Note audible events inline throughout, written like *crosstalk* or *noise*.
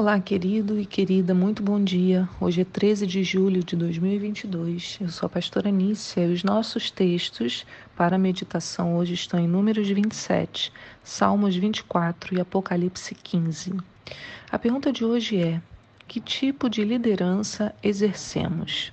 Olá, querido e querida, muito bom dia. Hoje é 13 de julho de 2022. Eu sou a pastora Nícia e os nossos textos para a meditação hoje estão em Números 27, Salmos 24 e Apocalipse 15. A pergunta de hoje é: que tipo de liderança exercemos?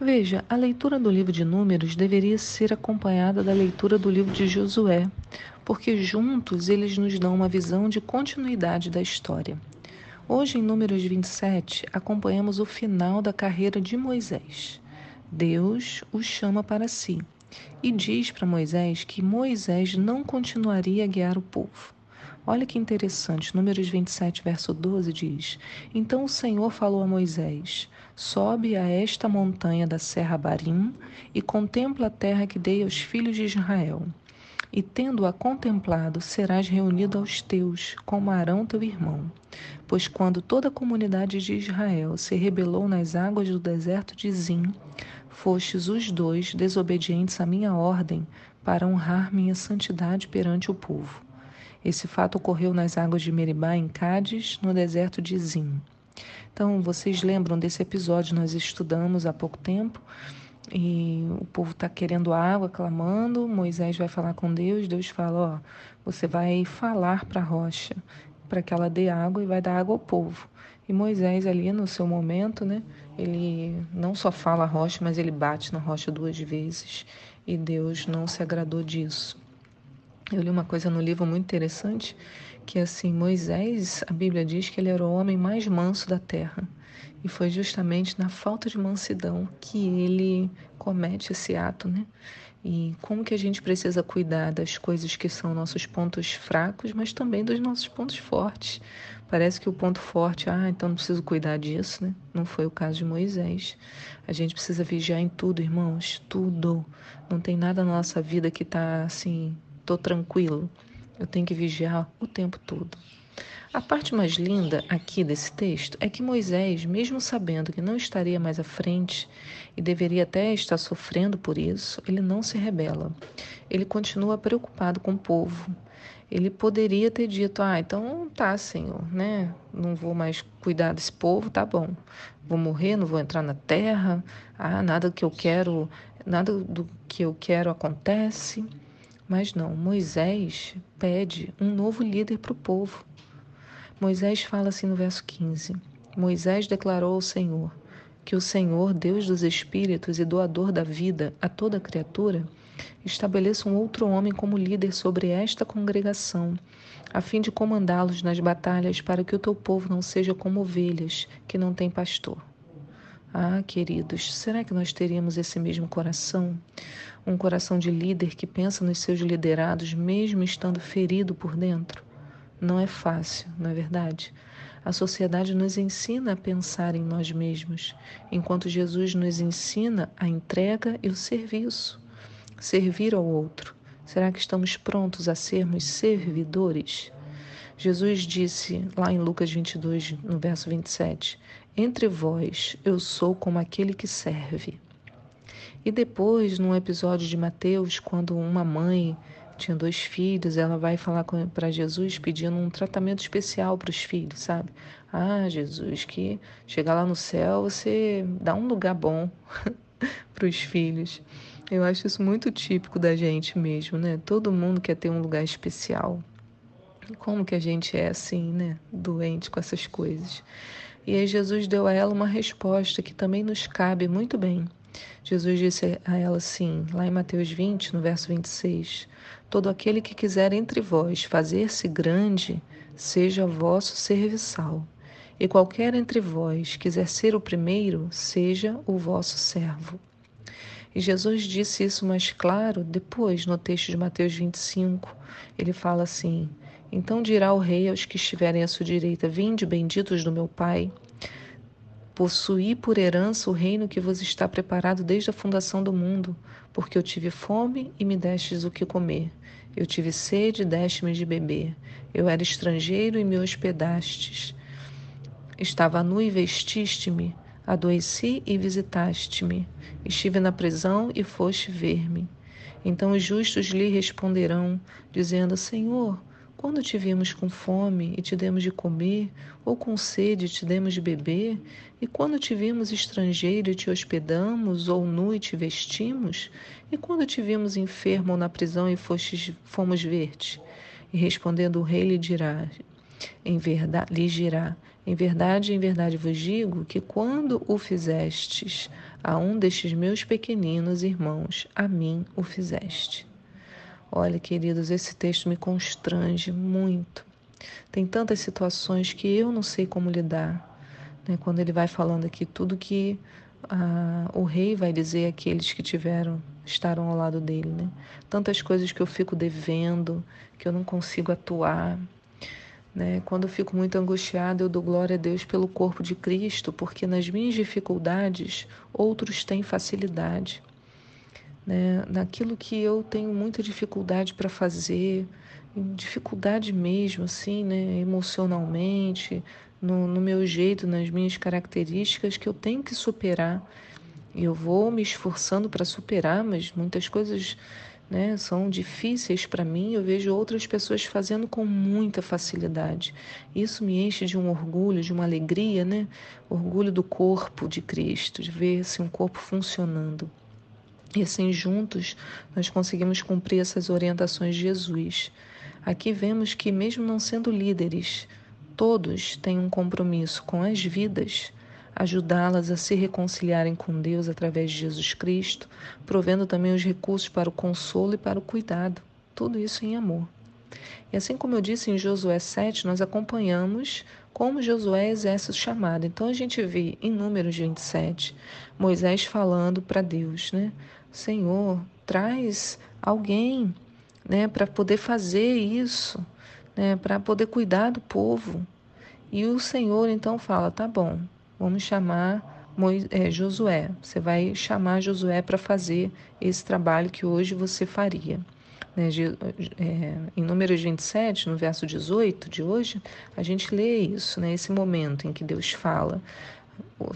Veja, a leitura do livro de Números deveria ser acompanhada da leitura do livro de Josué, porque juntos eles nos dão uma visão de continuidade da história. Hoje, em Números 27, acompanhamos o final da carreira de Moisés. Deus o chama para si e diz para Moisés que Moisés não continuaria a guiar o povo. Olha que interessante, Números 27, verso 12 diz: Então o Senhor falou a Moisés: Sobe a esta montanha da serra Barim e contempla a terra que dei aos filhos de Israel. E tendo-a contemplado, serás reunido aos teus, como Arão teu irmão. Pois quando toda a comunidade de Israel se rebelou nas águas do deserto de Zim, fostes os dois desobedientes à minha ordem para honrar minha santidade perante o povo. Esse fato ocorreu nas águas de Meribá, em Cádiz, no deserto de Zim. Então, vocês lembram desse episódio? Nós estudamos há pouco tempo e o povo está querendo água, clamando. Moisés vai falar com Deus. Deus fala: Ó, você vai falar para a rocha para que ela dê água e vai dar água ao povo. E Moisés, ali no seu momento, né, ele não só fala a rocha, mas ele bate na rocha duas vezes. E Deus não se agradou disso. Eu li uma coisa no livro muito interessante, que assim, Moisés, a Bíblia diz que ele era o homem mais manso da terra. E foi justamente na falta de mansidão que ele comete esse ato, né? E como que a gente precisa cuidar das coisas que são nossos pontos fracos, mas também dos nossos pontos fortes. Parece que o ponto forte, ah, então não preciso cuidar disso, né? Não foi o caso de Moisés. A gente precisa vigiar em tudo, irmãos, tudo. Não tem nada na nossa vida que tá assim, tô tranquilo. Eu tenho que vigiar o tempo todo. A parte mais linda aqui desse texto é que Moisés, mesmo sabendo que não estaria mais à frente e deveria até estar sofrendo por isso, ele não se rebela. Ele continua preocupado com o povo. Ele poderia ter dito: Ah, então tá, Senhor, né? Não vou mais cuidar desse povo, tá bom. Vou morrer, não vou entrar na terra. Ah, nada que eu quero, nada do que eu quero acontece. Mas não, Moisés pede um novo líder para o povo. Moisés fala assim no verso 15: Moisés declarou ao Senhor que o Senhor, Deus dos espíritos e doador da vida a toda criatura, estabeleça um outro homem como líder sobre esta congregação, a fim de comandá-los nas batalhas, para que o teu povo não seja como ovelhas que não têm pastor. Ah, queridos, será que nós teríamos esse mesmo coração? Um coração de líder que pensa nos seus liderados, mesmo estando ferido por dentro? Não é fácil, não é verdade? A sociedade nos ensina a pensar em nós mesmos, enquanto Jesus nos ensina a entrega e o serviço. Servir ao outro. Será que estamos prontos a sermos servidores? Jesus disse lá em Lucas 22, no verso 27, Entre vós eu sou como aquele que serve. E depois, num episódio de Mateus, quando uma mãe tinha dois filhos, ela vai falar para Jesus pedindo um tratamento especial para os filhos, sabe? Ah, Jesus, que chegar lá no céu você dá um lugar bom *laughs* para os filhos. Eu acho isso muito típico da gente mesmo, né? Todo mundo quer ter um lugar especial. Como que a gente é assim, né? Doente com essas coisas. E aí Jesus deu a ela uma resposta que também nos cabe muito bem. Jesus disse a ela assim, lá em Mateus 20, no verso 26: Todo aquele que quiser entre vós fazer-se grande, seja vosso serviçal. E qualquer entre vós quiser ser o primeiro, seja o vosso servo. E Jesus disse isso mais claro depois, no texto de Mateus 25. Ele fala assim: Então dirá o rei aos que estiverem à sua direita: Vinde, benditos do meu Pai. Possuí por herança o reino que vos está preparado desde a fundação do mundo, porque eu tive fome e me destes o que comer. Eu tive sede e deste-me de beber. Eu era estrangeiro e me hospedastes. Estava nu e vestiste-me. Adoeci e visitaste-me. Estive na prisão e foste ver-me. Então os justos lhe responderão, dizendo: Senhor, Quando te vimos com fome e te demos de comer, ou com sede e te demos de beber? E quando te vimos estrangeiro e te hospedamos, ou nu e te vestimos? E quando te vimos enfermo ou na prisão e fostes, fomos ver-te? E respondendo o rei lhe dirá, em verdade, lhe dirá, em verdade, em verdade vos digo que quando o fizestes a um destes meus pequeninos irmãos, a mim o fizeste. Olha, queridos, esse texto me constrange muito. Tem tantas situações que eu não sei como lidar. Né? Quando ele vai falando aqui tudo que ah, o rei vai dizer àqueles que tiveram, estaram ao lado dele. Né? Tantas coisas que eu fico devendo, que eu não consigo atuar. Né? Quando eu fico muito angustiada, eu dou glória a Deus pelo corpo de Cristo, porque nas minhas dificuldades outros têm facilidade né, naquilo que eu tenho muita dificuldade para fazer, dificuldade mesmo, assim, né, emocionalmente, no, no meu jeito, nas minhas características que eu tenho que superar. E eu vou me esforçando para superar, mas muitas coisas né, são difíceis para mim. Eu vejo outras pessoas fazendo com muita facilidade. Isso me enche de um orgulho, de uma alegria, né? Orgulho do corpo de Cristo, de ver assim, um corpo funcionando. E assim, juntos, nós conseguimos cumprir essas orientações de Jesus. Aqui vemos que, mesmo não sendo líderes, todos têm um compromisso com as vidas, ajudá-las a se reconciliarem com Deus através de Jesus Cristo, provendo também os recursos para o consolo e para o cuidado. Tudo isso em amor. E assim como eu disse em Josué 7, nós acompanhamos como Josué exerce o chamado. Então a gente vê em Números 27 Moisés falando para Deus, né? Senhor, traz alguém, né, para poder fazer isso, né, para poder cuidar do povo. E o Senhor então fala: tá bom, vamos chamar é, Josué. Você vai chamar Josué para fazer esse trabalho que hoje você faria. Né, é, em Números 27, no verso 18 de hoje, a gente lê isso, né, esse momento em que Deus fala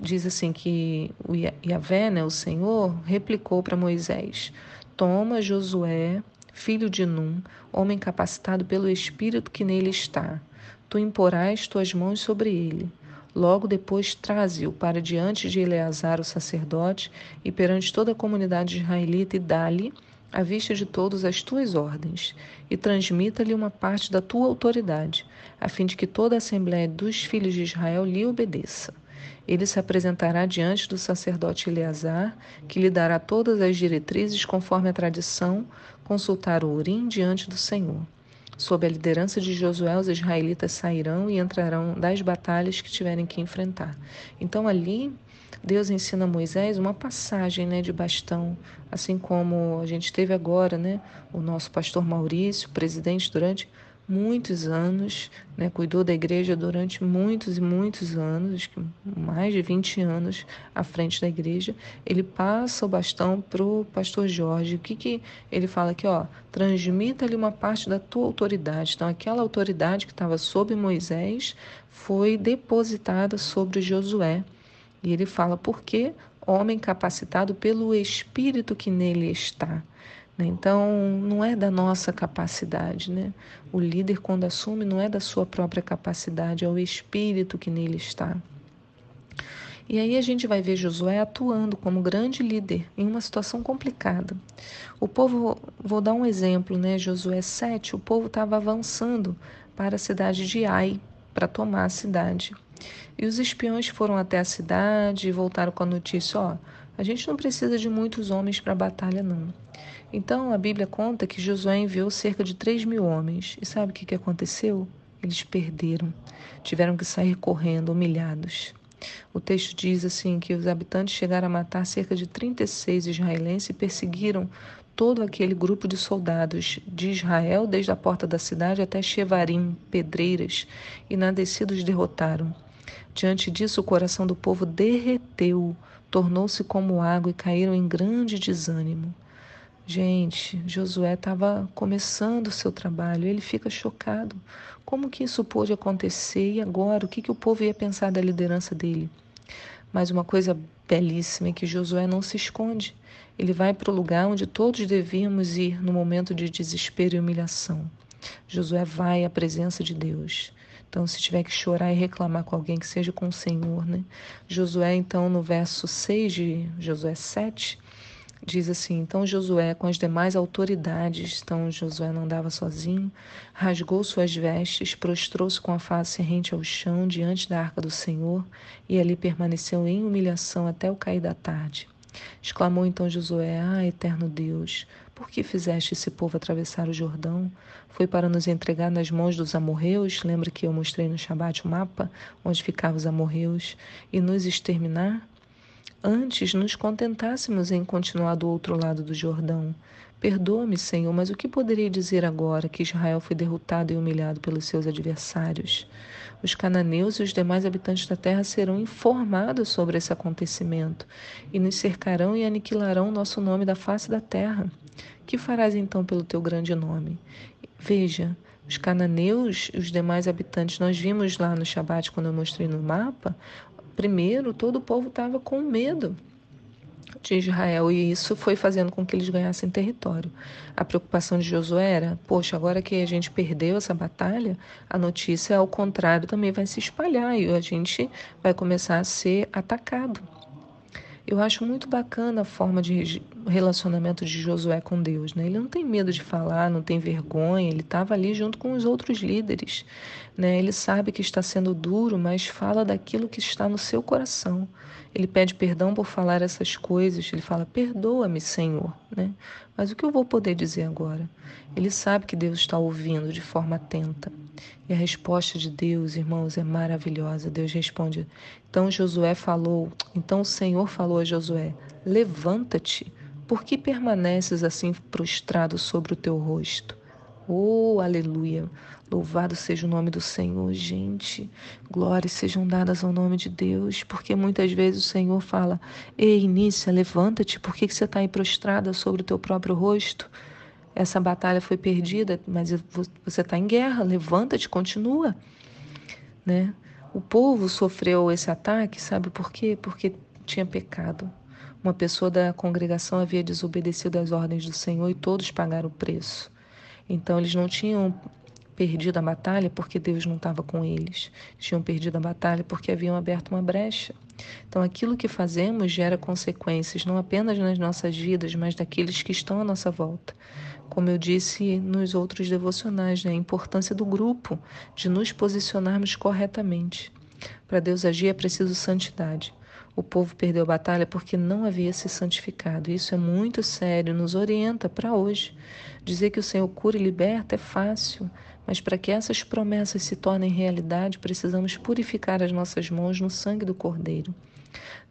diz assim que o Yahvé, né, o Senhor, replicou para Moisés: Toma Josué, filho de Num, homem capacitado pelo Espírito que nele está. Tu imporás tuas mãos sobre ele. Logo depois traze-o para diante de Eleazar, o sacerdote, e perante toda a comunidade israelita, e dá-lhe, à vista de todos, as tuas ordens, e transmita-lhe uma parte da tua autoridade, a fim de que toda a assembléia dos filhos de Israel lhe obedeça. Ele se apresentará diante do sacerdote Eleazar, que lhe dará todas as diretrizes conforme a tradição, consultar o Urim diante do Senhor. Sob a liderança de Josué, os israelitas sairão e entrarão das batalhas que tiverem que enfrentar. Então ali Deus ensina a Moisés uma passagem né, de bastão, assim como a gente teve agora, né, o nosso pastor Maurício, presidente durante muitos anos, né, cuidou da igreja durante muitos e muitos anos, mais de 20 anos à frente da igreja. Ele passa o bastão para o pastor Jorge. O que, que ele fala aqui? Ó, transmita-lhe uma parte da tua autoridade. Então, aquela autoridade que estava sobre Moisés foi depositada sobre Josué. E ele fala, porque homem capacitado pelo Espírito que nele está. Né? Então, não é da nossa capacidade, né? O líder, quando assume, não é da sua própria capacidade, é o espírito que nele está. E aí a gente vai ver Josué atuando como grande líder em uma situação complicada. O povo, vou dar um exemplo, né? Josué 7, o povo estava avançando para a cidade de Ai, para tomar a cidade. E os espiões foram até a cidade e voltaram com a notícia: ó, a gente não precisa de muitos homens para a batalha, não. Então a Bíblia conta que Josué enviou cerca de 3 mil homens. E sabe o que, que aconteceu? Eles perderam, tiveram que sair correndo, humilhados. O texto diz assim que os habitantes chegaram a matar cerca de 36 israelenses e perseguiram todo aquele grupo de soldados de Israel, desde a porta da cidade até Shevarim, pedreiras, e na descida os derrotaram. Diante disso, o coração do povo derreteu, tornou-se como água e caíram em grande desânimo. Gente, Josué estava começando o seu trabalho, ele fica chocado. Como que isso pôde acontecer e agora? O que, que o povo ia pensar da liderança dele? Mas uma coisa belíssima é que Josué não se esconde. Ele vai para o lugar onde todos devíamos ir no momento de desespero e humilhação. Josué vai à presença de Deus. Então, se tiver que chorar e reclamar com alguém, que seja com o Senhor, né? Josué, então, no verso 6 de Josué 7, diz assim: Então Josué, com as demais autoridades, então Josué não andava sozinho, rasgou suas vestes, prostrou-se com a face rente ao chão diante da arca do Senhor e ali permaneceu em humilhação até o cair da tarde. Exclamou então Josué: Ah, eterno Deus, por que fizeste esse povo atravessar o Jordão? Foi para nos entregar nas mãos dos amorreus? Lembra que eu mostrei no Shabat o mapa onde ficavam os amorreus? E nos exterminar? Antes nos contentássemos em continuar do outro lado do Jordão. Perdoa-me, Senhor, mas o que poderei dizer agora que Israel foi derrotado e humilhado pelos seus adversários? Os cananeus e os demais habitantes da terra serão informados sobre esse acontecimento e nos cercarão e aniquilarão nosso nome da face da terra. Que farás então pelo teu grande nome? Veja, os cananeus e os demais habitantes, nós vimos lá no Shabat, quando eu mostrei no mapa, primeiro todo o povo estava com medo de Israel e isso foi fazendo com que eles ganhassem território. A preocupação de Josué era: poxa, agora que a gente perdeu essa batalha, a notícia ao contrário também vai se espalhar e a gente vai começar a ser atacado. Eu acho muito bacana a forma de relacionamento de Josué com Deus. Né? Ele não tem medo de falar, não tem vergonha, ele estava ali junto com os outros líderes. Né? Ele sabe que está sendo duro, mas fala daquilo que está no seu coração. Ele pede perdão por falar essas coisas, ele fala: Perdoa-me, Senhor. Né? Mas o que eu vou poder dizer agora? Ele sabe que Deus está ouvindo de forma atenta. E a resposta de Deus, irmãos, é maravilhosa. Deus responde: Então Josué falou, então o Senhor falou a Josué: Levanta-te, por que permaneces assim prostrado sobre o teu rosto? Oh, aleluia! Louvado seja o nome do Senhor, gente. Glórias sejam dadas ao nome de Deus, porque muitas vezes o Senhor fala: Ei, Inícia, levanta-te, por que você está aí prostrada sobre o teu próprio rosto? Essa batalha foi perdida, mas você está em guerra, levanta-te, continua. Né? O povo sofreu esse ataque, sabe por quê? Porque tinha pecado. Uma pessoa da congregação havia desobedecido às ordens do Senhor e todos pagaram o preço. Então eles não tinham perdido a batalha porque Deus não estava com eles. Tinham perdido a batalha porque haviam aberto uma brecha. Então, aquilo que fazemos gera consequências não apenas nas nossas vidas, mas daqueles que estão à nossa volta. Como eu disse nos outros devocionais, né? a importância do grupo, de nos posicionarmos corretamente. Para Deus agir é preciso santidade. O povo perdeu a batalha porque não havia se santificado. Isso é muito sério, nos orienta para hoje. Dizer que o Senhor cura e liberta é fácil, mas para que essas promessas se tornem realidade, precisamos purificar as nossas mãos no sangue do Cordeiro.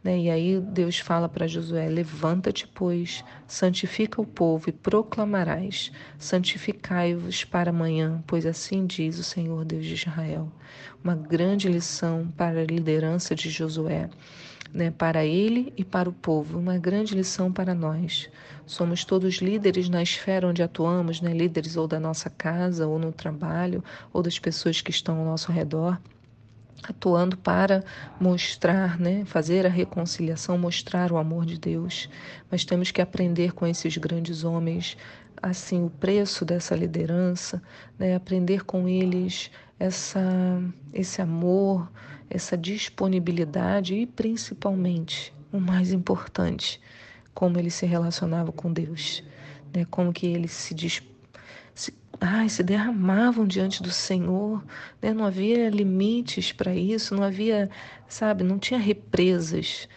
Né? E aí Deus fala para Josué: Levanta-te, pois, santifica o povo e proclamarás: Santificai-vos para amanhã, pois assim diz o Senhor Deus de Israel. Uma grande lição para a liderança de Josué né, para ele e para o povo, uma grande lição para nós. Somos todos líderes na esfera onde atuamos, né, líderes ou da nossa casa, ou no trabalho, ou das pessoas que estão ao nosso redor, atuando para mostrar, né, fazer a reconciliação, mostrar o amor de Deus. Mas temos que aprender com esses grandes homens, assim, o preço dessa liderança, né, aprender com eles essa, esse amor, essa disponibilidade e principalmente, o mais importante, como ele se relacionava com Deus, né? Como que eles se, se, ai, se derramavam diante do Senhor, né? Não havia limites para isso, não havia, sabe, não tinha represas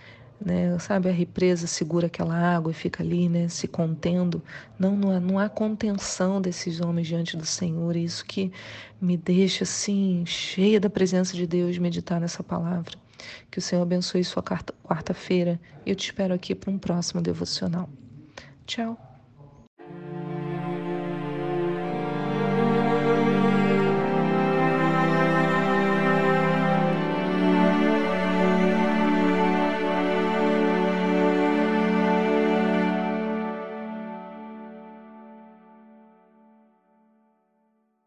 né? Sabe, a represa segura aquela água e fica ali, né, se contendo. Não, não há, não há contenção desses homens diante do Senhor. E isso que me deixa assim cheia da presença de Deus meditar nessa palavra. Que o Senhor abençoe sua quarta-feira. Eu te espero aqui para um próximo devocional. Tchau.